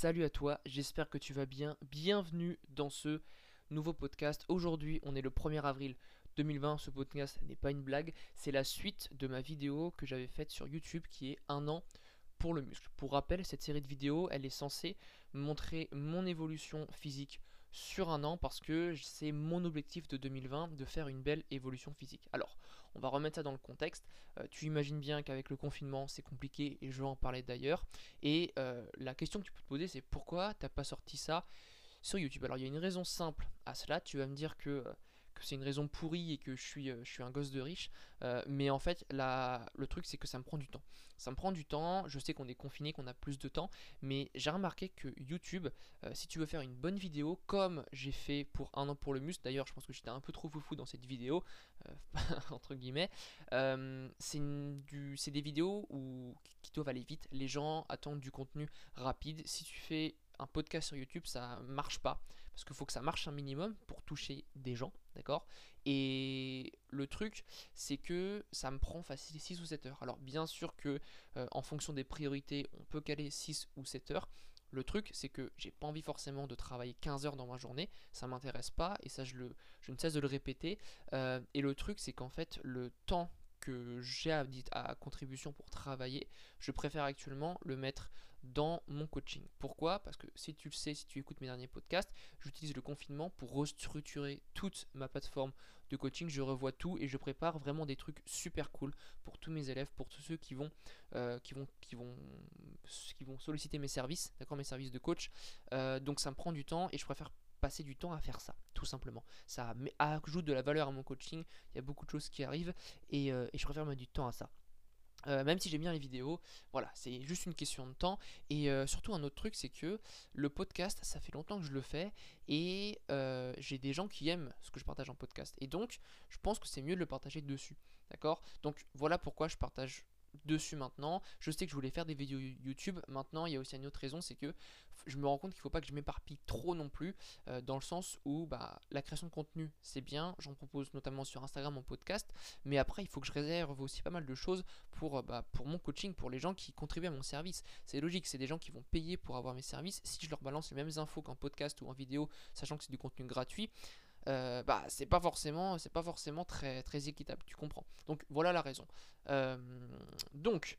Salut à toi, j'espère que tu vas bien. Bienvenue dans ce nouveau podcast. Aujourd'hui, on est le 1er avril 2020. Ce podcast n'est pas une blague, c'est la suite de ma vidéo que j'avais faite sur YouTube qui est un an pour le muscle. Pour rappel, cette série de vidéos, elle est censée montrer mon évolution physique sur un an parce que c'est mon objectif de 2020 de faire une belle évolution physique. Alors, on va remettre ça dans le contexte. Euh, tu imagines bien qu'avec le confinement, c'est compliqué et je vais en parler d'ailleurs. Et euh, la question que tu peux te poser, c'est pourquoi t'as pas sorti ça sur YouTube? Alors, il y a une raison simple à cela. Tu vas me dire que euh, c'est une raison pourrie et que je suis, euh, je suis un gosse de riche. Euh, mais en fait, le truc, c'est que ça me prend du temps. Ça me prend du temps. Je sais qu'on est confiné, qu'on a plus de temps. Mais j'ai remarqué que YouTube, euh, si tu veux faire une bonne vidéo, comme j'ai fait pour un an pour le muscle, d'ailleurs, je pense que j'étais un peu trop foufou dans cette vidéo, entre guillemets, c'est des vidéos où, qui doivent aller vite. Les gens attendent du contenu rapide. Si tu fais un podcast sur YouTube, ça marche pas. Parce qu'il faut que ça marche un minimum pour toucher des gens, d'accord? Et le truc, c'est que ça me prend facile 6 ou 7 heures. Alors, bien sûr que euh, en fonction des priorités, on peut caler 6 ou 7 heures. Le truc, c'est que j'ai pas envie forcément de travailler 15 heures dans ma journée, ça m'intéresse pas, et ça je, ne cesse de le répéter. Euh, et le truc, c'est qu'en fait, le temps que j'ai à, à, contribution pour travailler, je préfère actuellement le mettre dans mon coaching. Pourquoi? Parce que si tu le sais, si tu écoutes mes derniers podcasts, j'utilise le confinement pour restructurer toute ma plateforme de coaching. Je revois tout et je prépare vraiment des trucs super cool pour tous mes élèves, pour tous ceux qui vont, euh, qui vont, qui vont, solliciter mes services, d'accord, mes services de coach. Euh, donc ça me prend du temps et je préfère passer du temps à faire ça, tout simplement. Ça ajoute de la valeur à mon coaching, il y a beaucoup de choses qui arrivent et, euh, je préfère mettre du temps à ça. Euh, même si j'aime bien les vidéos, voilà, c'est juste une question de temps. Et euh, surtout un autre truc, c'est que le podcast, ça fait longtemps que je le fais et j'ai des gens qui aiment ce que je partage en podcast. Et donc, je pense que c'est mieux de le partager dessus, d'accord? Donc voilà pourquoi je partage dessus maintenant. Je sais que je voulais faire des vidéos YouTube. Maintenant, il y a aussi une autre raison, c'est que je me rends compte qu'il ne faut pas que je m'éparpille trop non plus, euh, dans le sens où bah, la création de contenu, c'est bien. J'en propose notamment sur Instagram en podcast. Mais après, il faut que je réserve aussi pas mal de choses pour, euh, bah, pour mon coaching, pour les gens qui contribuent à mon service. C'est logique, c'est des gens qui vont payer pour avoir mes services. Si je leur balance les mêmes infos qu'en podcast ou en vidéo, sachant que c'est du contenu gratuit, euh, bah c'est pas forcément c'est pas forcément très très équitable tu comprends. Donc voilà la raison. Euh, donc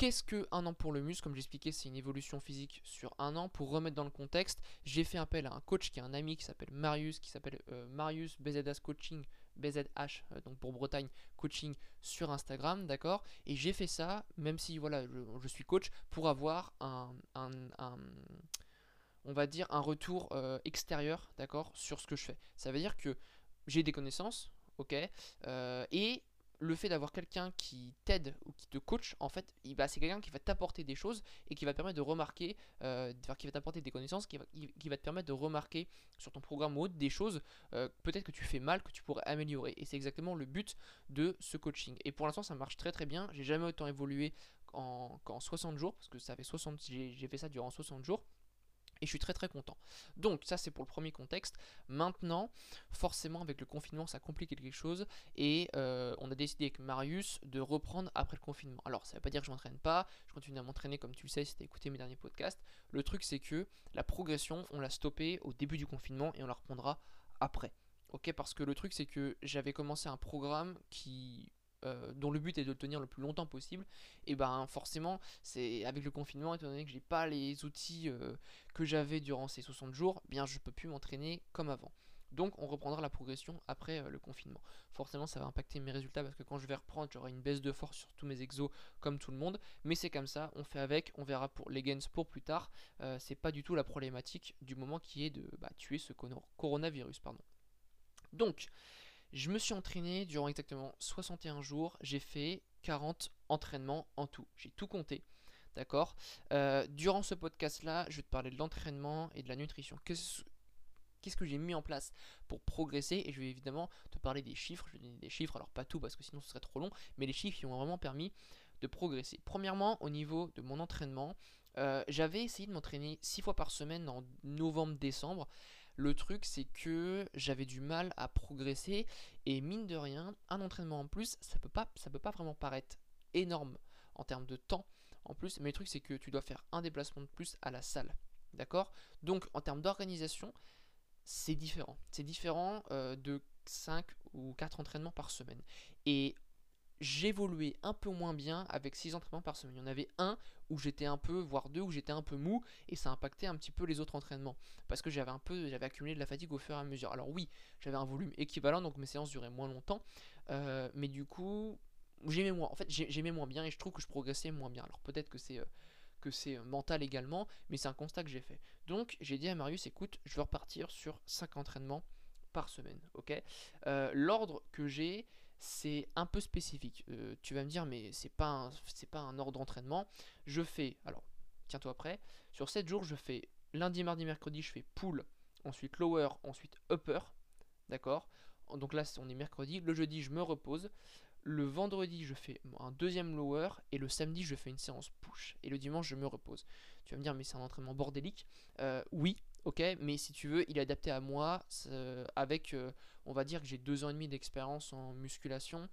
Qu'est-ce que un an pour le muscle Comme j'expliquais, c'est une évolution physique sur un an. Pour remettre dans le contexte, j'ai fait appel à un coach qui est un ami qui s'appelle Marius, qui s'appelle euh, Marius BZH Coaching, BZH, donc pour Bretagne Coaching sur Instagram, d'accord? Et j'ai fait ça, même si voilà, je, suis coach, pour avoir un, un on va dire, un retour euh, extérieur, d'accord, sur ce que je fais. Ça veut dire que j'ai des connaissances, ok, euh, et le fait d'avoir quelqu'un qui t'aide ou qui te coach, en fait, c'est quelqu'un qui va t'apporter des choses et qui va te permettre de remarquer, euh, qui va t'apporter des connaissances, qui va, te permettre de remarquer sur ton programme ou autre des choses peut-être que tu fais mal, que tu pourrais améliorer. Et c'est exactement le but de ce coaching. Et pour l'instant, ça marche très très bien. J'ai jamais autant évolué qu'en 60 jours, parce que ça fait 60, j'ai fait ça durant 60 jours. Et je suis très très content. Donc ça c'est pour le premier contexte. Maintenant, forcément avec le confinement ça complique quelque chose. Et euh, on a décidé avec Marius de reprendre après le confinement. Alors ça veut pas dire que je m'entraîne pas. Je continue à m'entraîner comme tu le sais si tu as écouté mes derniers podcasts. Le truc c'est que la progression on l'a stoppée au début du confinement et on la reprendra après. Ok parce que le truc c'est que j'avais commencé un programme qui euh, dont le but est de le tenir le plus longtemps possible, et ben forcément, c'est avec le confinement, étant donné que j'ai pas les outils euh, que j'avais durant ces 60 jours, bien je peux plus m'entraîner comme avant. Donc on reprendra la progression après euh, le confinement. Forcément ça va impacter mes résultats parce que quand je vais reprendre j'aurai une baisse de force sur tous mes exos comme tout le monde. Mais c'est comme ça, on fait avec, on verra pour les gains pour plus tard. c'est pas du tout la problématique du moment qui est de bah, tuer ce coronavirus. Pardon. Donc je me suis entraîné durant exactement 61 jours. J'ai fait 40 entraînements en tout. J'ai tout compté. D'accord? Euh, Durant ce podcast-là, je vais te parler de l'entraînement et de la nutrition. Qu'est-ce que j'ai mis en place pour progresser? Et je vais évidemment te parler des chiffres, je vais donner des chiffres, alors pas tout parce que sinon ce serait trop long, mais les chiffres qui ont vraiment permis de progresser. Premièrement, au niveau de mon entraînement, euh, j'avais essayé de m'entraîner 6 fois par semaine en novembre-décembre. Le truc, c'est que j'avais du mal à progresser et mine de rien, un entraînement en plus, ça peut pas, ça peut pas vraiment paraître énorme en termes de temps en plus, mais le truc c'est que tu dois faire un déplacement de plus à la salle. D'accord? Donc en termes d'organisation, c'est différent. C'est différent euh, de 5 ou 4 entraînements par semaine. J'évoluais un peu moins bien avec 6 entraînements par semaine. Il y en avait un où j'étais un peu, voire deux où j'étais un peu mou, et ça impactait un petit peu les autres entraînements. Parce que j'avais un peu, j'avais accumulé de la fatigue au fur et à mesure. Alors oui, j'avais un volume équivalent, donc mes séances duraient moins longtemps. Euh, mais du coup, j'aimais moins. En fait, j'aimais moins bien et je trouve que je progressais moins bien. Alors peut-être que c'est euh, euh, mental également, mais c'est un constat que j'ai fait. Donc j'ai dit à Marius, écoute, je veux repartir sur 5 entraînements par semaine, L'ordre que j'ai, c'est un peu spécifique. tu vas me dire, mais c'est pas c'est pas un ordre d'entraînement. Je fais, alors tiens-toi prêt, sur 7 jours, je fais lundi, mardi, mercredi, je fais pull, ensuite lower, ensuite upper, d'accord? Donc là, on est mercredi. Le jeudi, je me repose. Le vendredi, je fais un deuxième lower et le samedi, je fais une séance push. Et le dimanche, je me repose. Tu vas me dire, mais c'est un entraînement bordélique. Euh, oui, ok, mais si tu veux, il est adapté à moi avec, euh, on va dire que j'ai deux ans et demi d'expérience en musculation.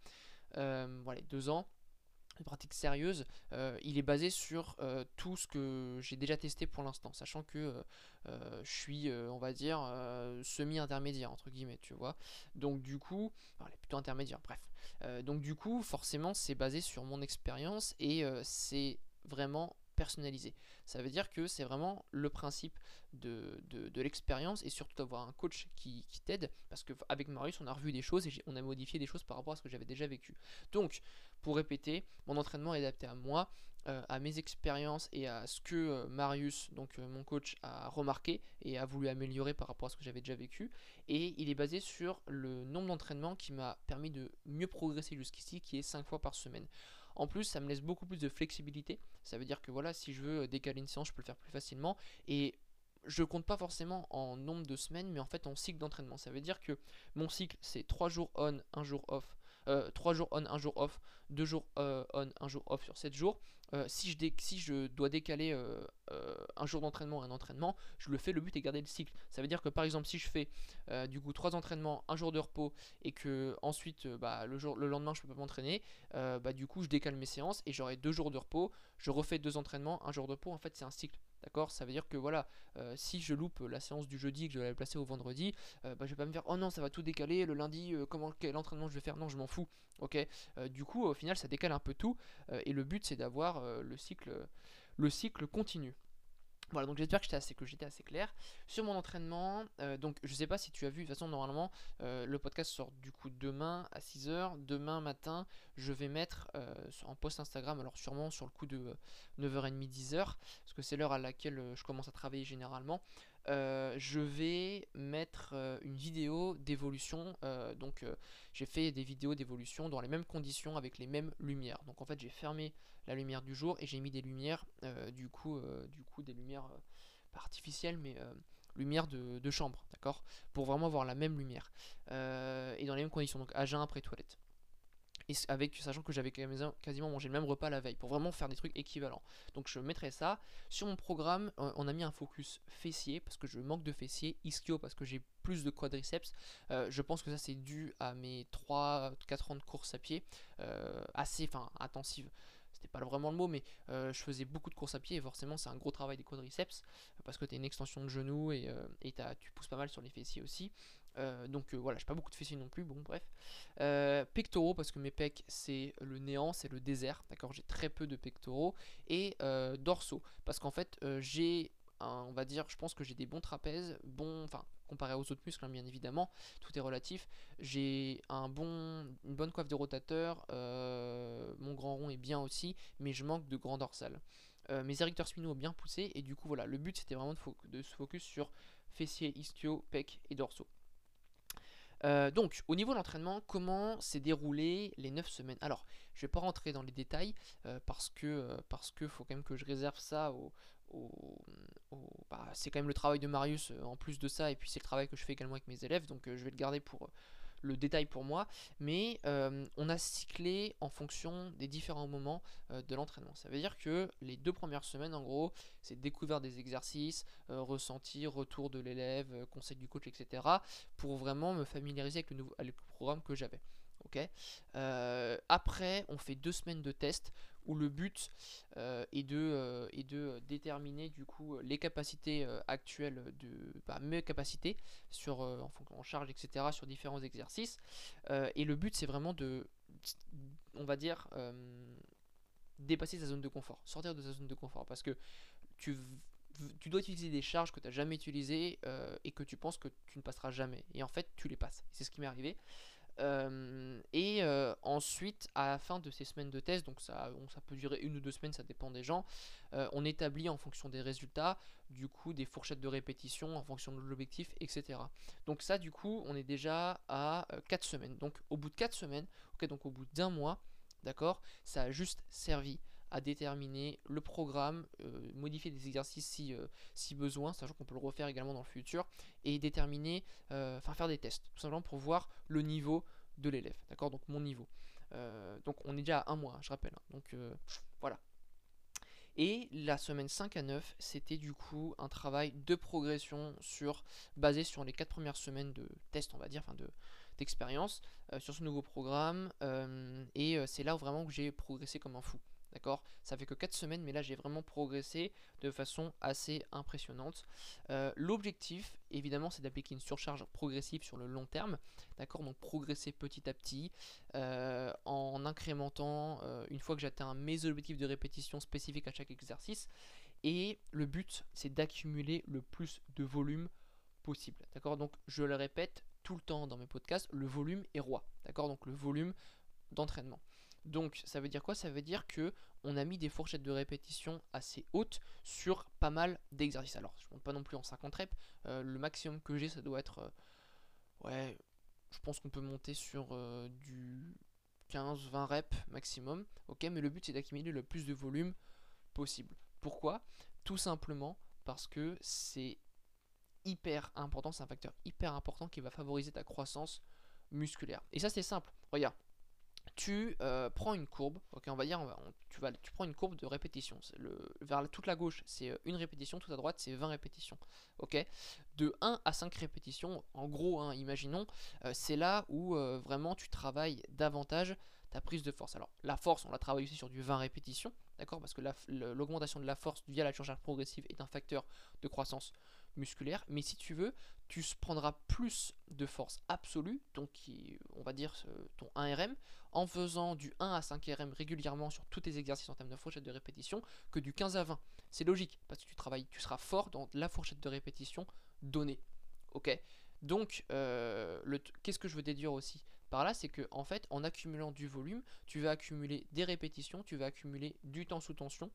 Euh, voilà, deux ans une pratique sérieuse, euh, il est basé sur tout ce que j'ai déjà testé pour l'instant, sachant que je suis, on va dire, semi-intermédiaire, entre guillemets, tu vois. Donc du coup, plutôt intermédiaire, bref. donc du coup, forcément, c'est basé sur mon expérience et c'est vraiment personnalisé. Ça veut dire que c'est vraiment le principe de, l'expérience et surtout d'avoir un coach qui, qui t'aide parce qu'avec Marius on a revu des choses et on a modifié des choses par rapport à ce que j'avais déjà vécu. Donc pour répéter, mon entraînement est adapté à moi, euh, à mes expériences et à ce que euh, Marius, donc euh, mon coach, a remarqué et a voulu améliorer par rapport à ce que j'avais déjà vécu. Et il est basé sur le nombre d'entraînements qui m'a permis de mieux progresser jusqu'ici, qui est 5 fois par semaine. En plus, ça me laisse beaucoup plus de flexibilité. Ça veut dire que voilà, si je veux décaler une séance, je peux le faire plus facilement. Et je compte pas forcément en nombre de semaines, mais en fait en cycle d'entraînement. Ça veut dire que mon cycle, c'est 3 jours on, 1 jour off. 3 jours on, 1 jour off, 2 jours on, 1 jour off sur 7 jours. Euh, si, je dois décaler euh, euh, un jour d'entraînement un entraînement, je le fais, le but est de garder le cycle. Ça veut dire que par exemple si je fais du coup 3 entraînements, un jour de repos et que ensuite bah, le, lendemain je peux pas m'entraîner, bah, du coup je décale mes séances et j'aurai 2 jours de repos, je refais 2 entraînements, un jour de repos, en fait c'est un cycle. D'accord? Ça veut dire que voilà, si je loupe la séance du jeudi et que je vais la placer au vendredi, bah, je vais pas me dire oh non ça va tout décaler, le lundi comment quel entraînement je vais faire, non je m'en fous. Ok? Du coup au final ça décale un peu tout et le but c'est d'avoir euh, le, cycle, le cycle continu. Voilà, donc j'espère que j'étais assez, clair. Sur mon entraînement, euh, donc je sais pas si tu as vu, de toute façon normalement euh, le podcast sort du coup demain à 6h. Demain matin, je vais mettre en post Instagram, alors sûrement sur le coup de 9h30, 10h, parce que c'est l'heure à laquelle je commence à travailler généralement. Euh, je vais mettre euh, une vidéo d'évolution. Euh, donc j'ai fait des vidéos d'évolution dans les mêmes conditions avec les mêmes lumières. Donc en fait j'ai fermé la lumière du jour et j'ai mis des lumières du coup du coup des lumières artificielles mais lumière de, de chambre, d'accord? Pour vraiment avoir la même lumière. et dans les mêmes conditions, donc à jeun après toilette avec sachant que j'avais quasiment mangé le même repas la veille pour vraiment faire des trucs équivalents. Donc je mettrai ça. Sur mon programme, euh, on a mis un focus fessier parce que je manque de fessier, ischio parce que j'ai plus de quadriceps. Euh, je pense que ça c'est dû à mes 3-4 ans de course à pied euh, assez enfin intensive c'était pas vraiment le mot, mais je faisais beaucoup de course à pied et forcément c'est un gros travail des quadriceps parce que tu as une extension de genou et, et tu pousses pas mal sur les fessiers aussi. Euh, donc euh, voilà, j'ai pas beaucoup de fessiers non plus, bon bref. Euh, pectoraux, parce que mes pecs c'est le néant, c'est le désert, d'accord J'ai très peu de pectoraux. Et dorsaux, parce qu'en fait j'ai, on va dire, je pense que j'ai des bons trapèzes, bons, enfin comparé aux autres muscles hein, bien évidemment, tout est relatif. J'ai un bon, une bonne coiffe de rotateur, mon grand rond est bien aussi, mais je manque de grand dorsal. mes érecteurs spinaux bien poussés et du coup voilà, le but c'était vraiment de, se focus sur fessiers, ischio, pecs et dorsaux. Euh, donc, au niveau de l'entraînement, comment s'est déroulé les 9 semaines? Alors, je vais pas rentrer dans les détails euh, parce que euh, parce que faut quand même que je réserve ça au, bah, c'est quand même le travail de Marius en plus de ça et puis c'est le travail que je fais également avec mes élèves donc je vais le garder pour le détail pour moi, mais euh, on a cyclé en fonction des différents moments euh, de l'entraînement. Ça veut dire que les deux premières semaines, en gros, c'est découvert des exercices, euh, ressenti, retour de l'élève, conseil du coach, etc. pour vraiment me familiariser avec le, nouveau, programme que j'avais. après, on fait deux semaines de tests où le but est, de, est de déterminer du coup les capacités actuelles de bah, mes capacités sur, en, charge, etc., sur différents exercices. et le but, c'est vraiment de, on va dire, dépasser sa zone de confort, sortir de sa zone de confort, parce que tu tu dois utiliser des charges que tu n'as jamais utilisées euh, et que tu penses que tu ne passeras jamais. Et en fait, tu les passes. C'est ce qui m'est arrivé. Euh, et euh, ensuite, à la fin de ces semaines de test, donc ça, ça peut durer une ou deux semaines, ça dépend des gens, on établit en fonction des résultats, du coup, des fourchettes de répétition en fonction de l'objectif, etc. Donc ça, du coup, on est déjà à 4 semaines. Donc au bout de 4 semaines, ok, donc au bout d'un mois, d'accord, ça a juste servi à déterminer le programme, euh, modifier des exercices si, euh, si besoin, sachant qu'on peut le refaire également dans le futur, et déterminer, euh, enfin faire des tests, tout simplement pour voir le niveau de l'élève, d'accord? Donc mon niveau. donc on est déjà à un mois, je rappelle. Hein. donc voilà. Et la semaine 5 à 9, c'était du coup un travail de progression sur, basé sur les 4 premières semaines de test, on va dire, enfin de d'expérience sur ce nouveau programme. et c'est là vraiment que j'ai progressé comme un fou. D'accord? Ça fait que 4 semaines, mais là j'ai vraiment progressé de façon assez impressionnante. Euh, l'objectif, évidemment, c'est d'appliquer une surcharge progressive sur le long terme. D'accord? Donc progresser petit à petit euh, en incrémentant euh, une fois que j'atteins mes objectifs de répétition spécifiques à chaque exercice. Et le but, c'est d'accumuler le plus de volume possible. D'accord? Donc je le répète tout le temps dans mes podcasts, le volume est roi. D'accord? Donc le volume d'entraînement. Donc ça veut dire quoi? Ça veut dire que on a mis des fourchettes de répétition assez hautes sur pas mal d'exercices. Alors je ne monte pas non plus en 50 reps, euh, le maximum que j'ai ça doit être euh, ouais, je pense qu'on peut monter sur euh, du 15-20 reps maximum. OK, mais le but c'est d'accumuler le plus de volume possible. Pourquoi? Tout simplement parce que c'est hyper important, c'est un facteur hyper important qui va favoriser ta croissance musculaire. Et ça c'est simple. Regarde, tu euh, prends une courbe, ok, on va dire, tu, vas, tu prends une courbe de répétition. Le, vers toute la gauche, c'est euh, une répétition, toute à droite, c'est 20 répétitions. ok de 1 à 5 répétitions, en gros, hein, imaginons, euh, c'est là où vraiment tu travailles davantage ta prise de force. Alors, la force, on la travaille aussi sur du 20 répétitions, d'accord Parce que l'augmentation de la force via la surcharge progressive est un facteur de croissance musculaire, mais si tu veux, tu prendras plus de force absolue, donc on va dire ton 1RM, en faisant du 1 à 5 RM régulièrement sur tous tes exercices en termes de fourchette de répétition, que du 15 à 20. C'est logique, parce que tu travailles, tu seras fort dans la fourchette de répétition donnée. Ok? Donc, euh, qu'est-ce que je veux déduire aussi par là, c'est que en fait, en accumulant du volume, tu vas accumuler des répétitions, tu vas accumuler du temps sous tension,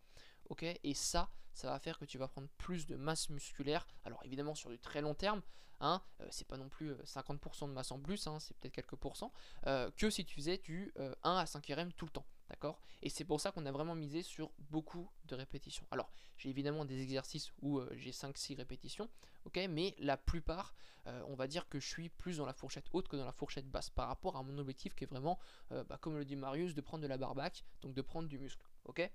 ok Et ça, ça va faire que tu vas prendre plus de masse musculaire. Alors évidemment sur du très long terme, hein, euh, c'est pas non plus 50% euh, de masse en plus, hein, c'est peut-être quelques pourcents, euh, que si tu faisais du 1 à 5 RM tout le temps. D'accord? Et c'est pour ça qu'on a vraiment misé sur beaucoup de répétitions. Alors, j'ai évidemment des exercices où j'ai 5-6 répétitions, ok? Mais la plupart, on va dire que je suis plus dans la fourchette haute que dans la fourchette basse par rapport à mon objectif qui est vraiment, bah, comme le dit Marius, de prendre de la barbac, donc de prendre du muscle. ok?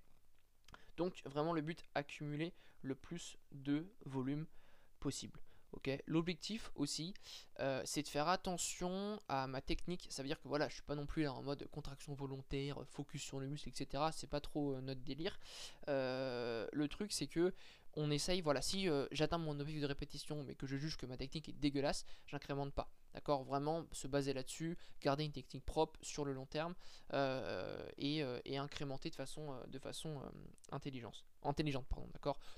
Donc vraiment le but, accumuler le plus de volume possible. L'objectif aussi, euh, c'est de faire attention à ma technique. Ça veut dire que voilà, je suis pas non plus là en mode contraction volontaire, focus sur le muscle, etc. C'est pas trop euh, notre délire. Euh, le truc, c'est que on essaye, voilà, si j'atteins mon objectif de répétition, mais que je juge que ma technique est dégueulasse, j'incrémente pas. D'accord? Vraiment se baser là-dessus, garder une technique propre sur le long terme euh, euh, et, incrémenter de façon, euh, intelligente. intelligente pardon,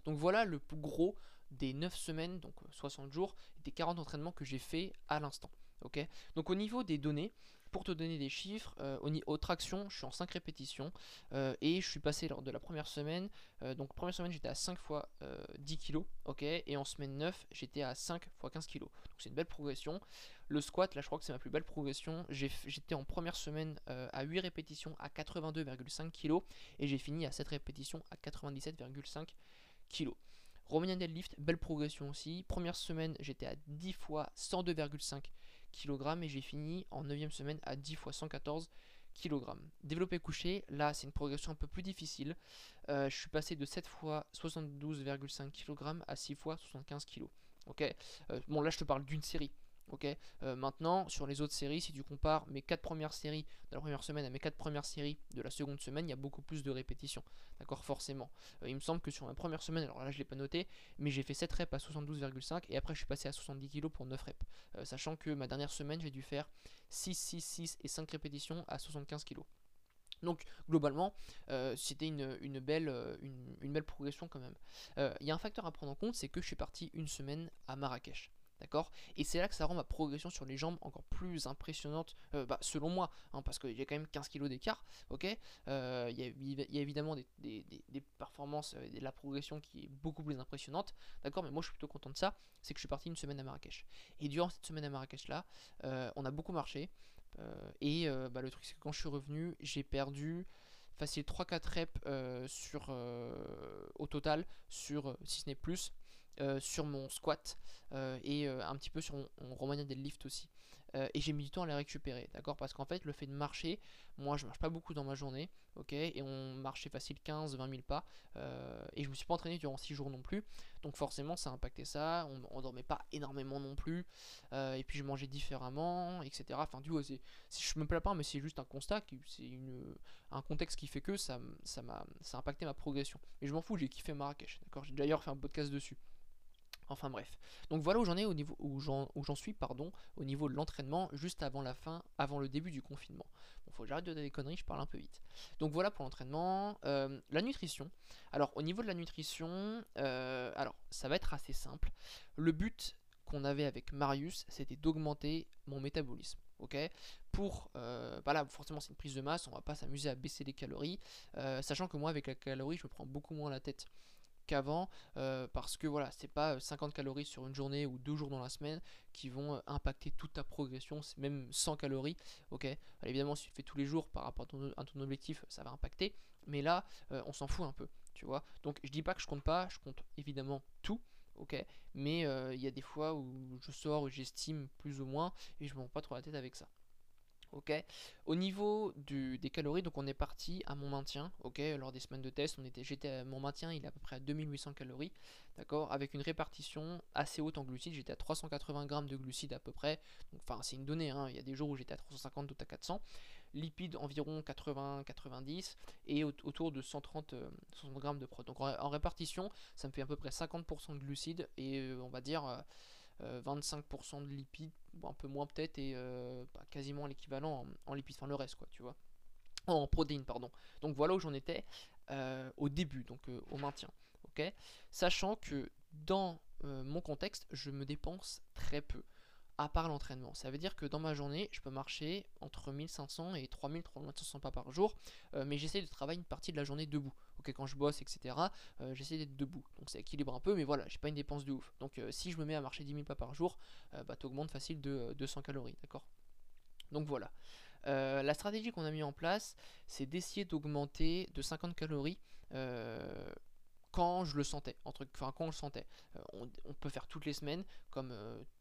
Donc voilà le plus gros des 9 semaines, donc 60 jours, des 40 entraînements que j'ai fait à l'instant. ok? Donc au niveau des données, pour te donner des chiffres, euh, au niveau traction, je suis en 5 répétitions euh, et je suis passé lors de la première semaine. Euh, donc, première semaine, j'étais à 5 fois 10 kg, ok, et en semaine 9, j'étais à 5 fois 15 kg. Donc, c'est une belle progression. Le squat, là, je crois que c'est ma plus belle progression. J'étais en première semaine à 8 répétitions à 82,5 kg et j'ai fini à 7 répétitions à 97,5 kg. Romanian deadlift, belle progression aussi. Première semaine, j'étais à 10 fois 102,5 kg et j'ai fini en 9 semaine à 10 fois 114 kg. Développé couché, là c'est une progression un peu plus difficile. Euh, je suis passé de 7 fois 72,5 kg à 6 fois 75 kg. Ok, euh, bon là je te parle d'une série. Ok. Euh, maintenant, sur les autres séries, si tu compares mes 4 premières séries de la première semaine à mes 4 premières séries de la seconde semaine, il y a beaucoup plus de répétitions. D'accord, forcément. Euh, il me semble que sur ma première semaine, alors là je l'ai pas noté, mais j'ai fait 7 reps à 72,5 et après je suis passé à 70 kg pour 9 reps. Euh, sachant que ma dernière semaine, j'ai dû faire 6, 6, 6 et 5 répétitions à 75 kg. Donc globalement, c'était une, belle, une, une, belle progression quand même. Il y a un facteur à prendre en compte, c'est que je suis parti une semaine à Marrakech. D'accord? Et c'est là que ça rend ma progression sur les jambes encore plus impressionnante, euh, bah, selon moi, hein, parce qu'il y a quand même 15 kg d'écart, ok? Euh, Il y, a évidemment des, performances et de la progression qui est beaucoup plus impressionnante, d'accord? Mais moi je suis plutôt content de ça, c'est que je suis parti une semaine à Marrakech. Et durant cette semaine à Marrakech là, euh, on a beaucoup marché, et bah, le truc c'est que quand je suis revenu, j'ai perdu facile 3-4 reps sur, au total, sur, si ce n'est plus, euh, sur mon squat euh, et euh, un petit peu sur mon, mon des deadlift aussi. et j'ai mis du temps à les récupérer, d'accord? Parce qu'en fait, le fait de marcher, moi je marche pas beaucoup dans ma journée, ok? Et on marchait facile 15-20 000 pas, et je me suis pas entraîné durant 6 jours non plus, donc forcément ça a impacté ça, on, on dormait pas énormément non plus, et puis je mangeais différemment, etc. Enfin, du coup, si je me plains pas, mais c'est juste un constat, c'est un contexte qui fait que ça, ça, m'a, ça a impacté ma progression. Et je m'en fous, j'ai kiffé Marrakech, d'accord? J'ai d'ailleurs fait un podcast dessus. Enfin bref. Donc voilà où j'en ai au niveau où j'en suis pardon au niveau de l'entraînement juste avant la fin, avant le début du confinement. Bon, faut que j'arrête de dire des conneries, je parle un peu vite. Donc voilà pour l'entraînement. Euh, la nutrition. Alors au niveau de la nutrition, euh, alors ça va être assez simple. Le but qu'on avait avec Marius, c'était d'augmenter mon métabolisme. Ok, pour euh, bah forcément c'est une prise de masse, on va pas s'amuser à baisser les calories, sachant que moi avec la calorie je me prends beaucoup moins la tête qu'avant euh, parce que voilà c'est pas 50 euh, calories sur une journée ou deux jours dans la semaine qui vont euh, impacter toute ta progression c'est même 100 calories ok? Évidemment si tu fais tous les jours par rapport à ton, objectif ça va impacter mais là on s'en fout un peu tu vois? Donc je dis pas que je compte pas je compte évidemment tout ok? Mais il y a des fois où je sors et j'estime plus ou moins et je me rends pas trop la tête avec ça ok? Au niveau des calories donc on est parti à mon maintien ok? Lors des semaines de test on était j'étais à mon maintien il est à peu près à 2800 calories d'accord? Avec une répartition assez haute en glucides j'étais à 380 grammes de glucides à peu près. Enfin c'est une donnée hein. il y a des jours où j'étais à 350 d'autres à 400 lipides environ 80 90 et autour de 130 60 euh, grammes de prot donc en, répartition ça me fait à peu près 50% de glucides et euh, on va dire euh, 25% euh, de lipides, un peu moins peut-être, et euh, bah, quasiment l'équivalent en, lipides, enfin le reste, quoi, tu vois. en protéines, pardon. Donc voilà où j'en étais euh, au début, donc au maintien. ok Sachant que dans mon contexte, je me dépense très peu à part l'entraînement. Ça veut dire que dans ma journée, je peux marcher entre 1500 et 3000, 3500 pas par jour, mais j'essaie de travailler une partie de la journée debout. Ok, quand je bosse, etc., euh, j'essaie d'être debout. Donc ça équilibre un peu, mais voilà, j'ai pas une dépense de ouf. Donc euh, si je me mets à marcher 10 000 pas par jour, bah augmentes facile de 200 calories, d'accord? Donc voilà. la stratégie qu'on a mis en place, c'est d'essayer d'augmenter de 50 calories quand je le sentais, entre, enfin quand on le sentait. On, on, peut faire toutes les semaines, comme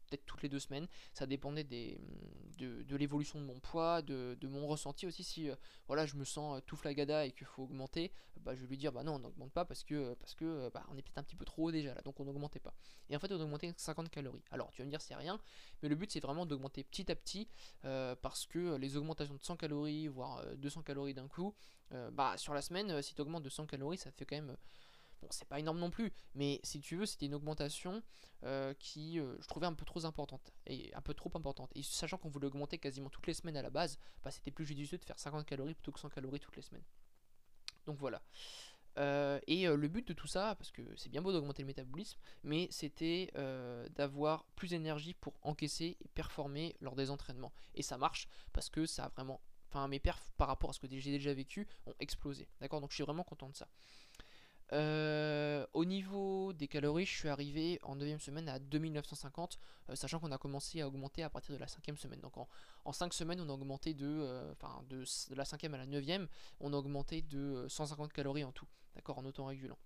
peut-être toutes les deux semaines. Ça dépendait de, l'évolution de mon poids, de, mon ressenti aussi. Si euh, voilà, je me sens euh, tout flagada et qu'il faut augmenter, bah, je vais lui dire bah non, on n'augmente pas parce que, parce que bah, on est peut-être un petit peu trop haut déjà là, donc on n'augmentait pas. Et en fait, on augmentait 50 calories. Alors tu vas me dire c'est rien, mais le but c'est vraiment d'augmenter petit à petit euh, parce que les augmentations de 100 calories, voire 200 calories d'un coup, bah sur la semaine, si tu augmentes de 100 calories, ça fait quand même Bon, c'est pas énorme non plus, mais si tu veux, c'était une augmentation euh, qui euh, je trouvais un peu trop importante et un peu trop importante. Et sachant qu'on voulait augmenter quasiment toutes les semaines à la base, bah, c'était plus judicieux de faire 50 calories plutôt que 100 calories toutes les semaines. Donc voilà. Euh, et le but de tout ça, parce que c'est bien beau d'augmenter le métabolisme, mais c'était d'avoir plus d'énergie pour encaisser et performer lors des entraînements. Et ça marche parce que ça a vraiment. Enfin, mes perfs par rapport à ce que j'ai déjà vécu ont explosé. D'accord? Donc je suis vraiment content de ça. Euh, au niveau des calories, je suis arrivé en 9 semaine à 2950, euh, sachant qu'on a commencé à augmenter à partir de la 5 semaine. Donc en, 5 semaines, on a augmenté de, euh, de, la 5 à la 9 on a augmenté de 150 calories en tout, d'accord, en auto-régulant.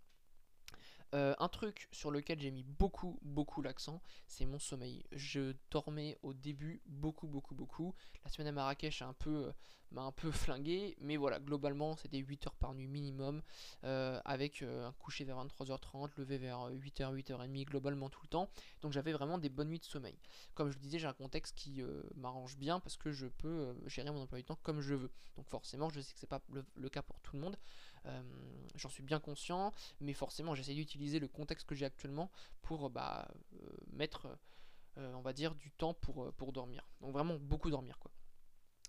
Euh, un truc sur lequel j'ai mis beaucoup, beaucoup l'accent, c'est mon sommeil. Je dormais au début beaucoup, beaucoup, beaucoup. La semaine à Marrakech un peu, euh, m'a un peu flingué, mais voilà, globalement, c'était 8 heures par nuit minimum, euh, avec un coucher vers 23h30, lever vers 8h, 8h30, globalement tout le temps. Donc j'avais vraiment des bonnes nuits de sommeil. Comme je vous disais, j'ai un contexte qui m'arrange bien parce que je peux gérer mon emploi du temps comme je veux. Donc forcément, je sais que c'est pas le cas pour tout le monde. Euh, j'en suis bien conscient, mais forcément j'essaie d'utiliser le contexte que j'ai actuellement pour bah, euh, mettre, euh, on va dire, du temps pour, pour dormir. Donc vraiment beaucoup dormir quoi.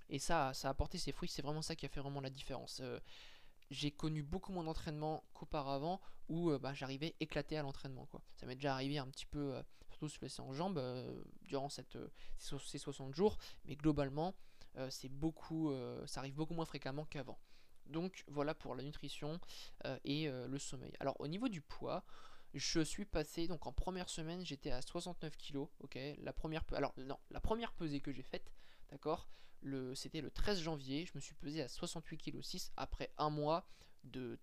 Et ça, ça a apporté ses fruits, c'est vraiment ça qui a fait vraiment la différence j'ai connu beaucoup moins d'entraînement qu'auparavant où bah, j'arrivais éclaté à l'entraînement. quoi. Ça m'est déjà arrivé un petit peu, surtout se laisser en jambes durant ces 60 jours, mais globalement, c'est beaucoup, ça arrive beaucoup moins fréquemment qu'avant. Donc voilà pour la nutrition euh, et euh, le sommeil. Alors au niveau du poids, je suis passé donc en première semaine j'étais à 69 kg. Ok, la première alors non la première pesée que j'ai faite, d'accord, c'était le 13 janvier. Je me suis pesé à 68 kg 6 après un mois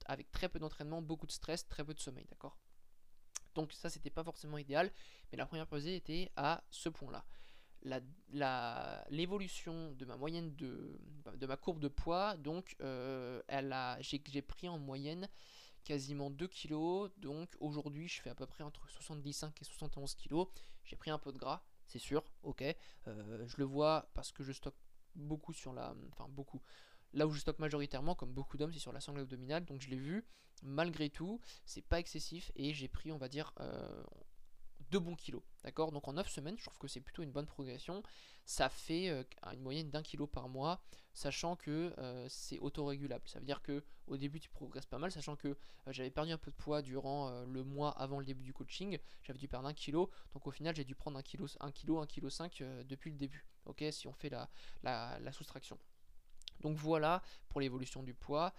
avec très peu d'entraînement, beaucoup de stress, très peu de sommeil, d'accord? Donc ça c'était pas forcément idéal, mais la première pesée était à ce point-là l'évolution de ma moyenne de, de ma courbe de poids, donc euh, j'ai, pris en moyenne quasiment 2 kg, donc aujourd'hui je fais à peu près entre 75 et 71 kg, j'ai pris un peu de gras, c'est sûr, ok, euh, je le vois parce que je stocke beaucoup sur la, enfin beaucoup, là où je stocke majoritairement, comme beaucoup d'hommes, c'est sur la sangle abdominale, donc je l'ai vu, malgré tout, c'est pas excessif et j'ai pris, on va dire, euh, de bons kilos. D'accord? Donc en 9 semaines, je trouve que c'est plutôt une bonne progression. Ça fait euh, une moyenne d'un kilo par mois, sachant que euh, c'est autorégulable. Ça veut dire que au début tu progresses pas mal, sachant que euh, j'avais perdu un peu de poids durant le mois avant le début du coaching. J'avais dû perdre un kilo, donc au final j'ai dû prendre un kilo, un kilo, un kilo 5 depuis le début. Ok, si on fait la, la soustraction. Donc voilà pour l'évolution du poids.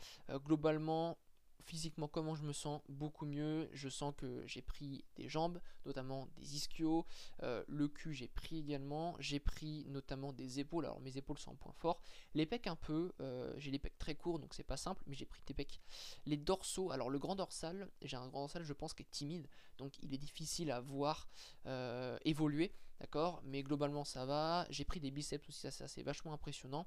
globalement, physiquement comment je me sens beaucoup mieux. Je sens que j'ai pris des jambes notamment des ischios. Euh, le cul j'ai pris également. J'ai pris notamment des épaules. Alors mes épaules sont un point fort. Les pecs un peu euh, j'ai les pecs très courts donc c'est pas simple mais j'ai pris des pecs. Les dorsaux alors le grand dorsal j'ai un grand dorsal je pense qui est timide. Donc il est difficile à voir euh, évoluer. D'accord? Mais globalement ça va. J'ai pris des biceps aussi ça c'est vachement impressionnant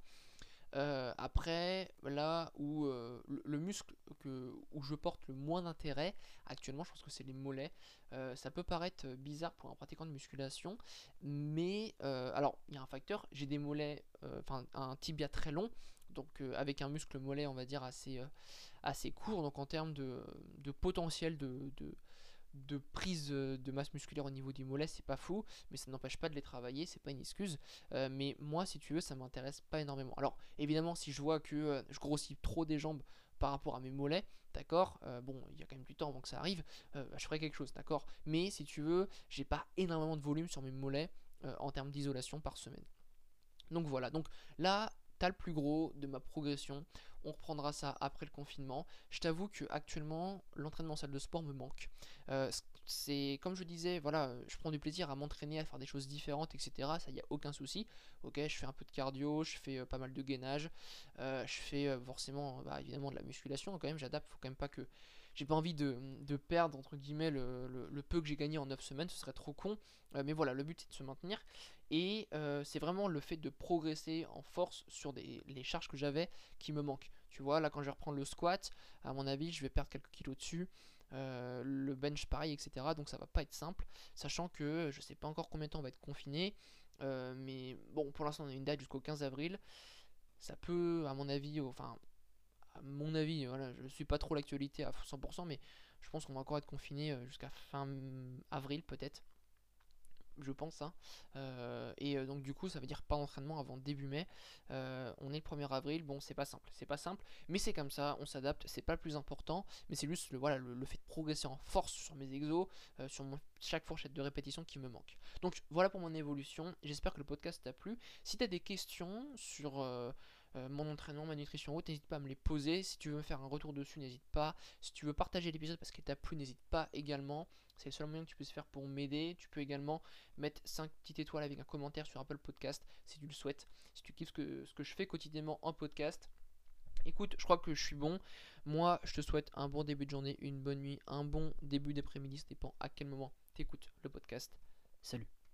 euh, après, là où euh, le, muscle que, où je porte le moins d'intérêt actuellement, je pense que c'est les mollets. Euh, ça peut paraître bizarre pour un pratiquant de musculation, mais alors il y a un facteur. J'ai des mollets, enfin un tibia très long, donc avec un muscle mollet, on va dire assez assez court. Donc en termes de, de potentiel de, de de prise euh, de masse musculaire au niveau du mollet, c'est pas fou, mais ça n'empêche pas de les travailler, c'est pas une excuse. Euh, mais moi, si tu veux, ça m'intéresse pas énormément. Alors, évidemment, si je vois que euh, je grossis trop des jambes par rapport à mes mollets, d'accord, bon, il y a quand même du temps avant que ça arrive, bah, je ferai quelque chose, d'accord. Mais si tu veux, j'ai pas énormément de volume sur mes mollets en termes d'isolation par semaine. Donc voilà, donc là, t'as le plus gros de ma progression. On reprendra ça après le confinement. Je t'avoue que actuellement, l'entraînement salle de sport me manque. Euh, c'est comme je disais, voilà, je prends du plaisir à m'entraîner, à faire des choses différentes, etc. Ça, y a aucun souci. Ok, je fais un peu de cardio, je fais euh, pas mal de gainage, euh, je fais forcément, bah, évidemment, de la musculation. Quand même, j'adapte. Faut quand même pas que j'ai pas envie de, perdre entre guillemets le, peu que j'ai gagné en 9 semaines, ce serait trop con. mais voilà, le but c'est de se maintenir. Et c'est vraiment le fait de progresser en force sur les charges que j'avais qui me manquent. Tu vois, là quand je vais reprendre le squat, à mon avis, je vais perdre quelques kilos dessus. Euh, le bench pareil, etc. Donc ça va pas être simple, sachant que je sais pas encore combien de temps on va être confiné. Euh, mais bon, pour l'instant on a une date jusqu'au 15 avril. Ça peut, à mon avis, enfin, à mon avis, voilà, je suis pas trop l'actualité à 100%, mais je pense qu'on va encore être confiné euh, jusqu'à fin avril peut-être je pense. Hein. Euh, et euh, donc du coup, ça veut dire pas d'entraînement avant début mai. On est le 1er avril. Bon, c'est pas simple, c'est pas simple, mais c'est comme ça. On s'adapte. C'est pas le plus important, mais c'est juste le voilà le, fait de progresser en force sur mes exos, sur chaque fourchette de répétition qui me manque. Donc voilà pour mon évolution. J'espère que le podcast t'a plu. Si tu as des questions sur mon entraînement, ma nutrition haute, n'hésite pas à me les poser. Si tu veux me faire un retour dessus, n'hésite pas. Si tu veux partager l'épisode parce qu'il t'a plu, n'hésite pas également. C'est le seul moyen que tu puisses faire pour m'aider. Tu peux également mettre 5 petites étoiles avec un commentaire sur Apple Podcast si tu le souhaites. Si tu kiffes ce que, ce que je fais quotidiennement en podcast. Écoute, je crois que je suis bon. Moi, je te souhaite un bon début de journée, une bonne nuit, un bon début d'après-midi. Ça dépend à quel moment tu écoutes le podcast. Salut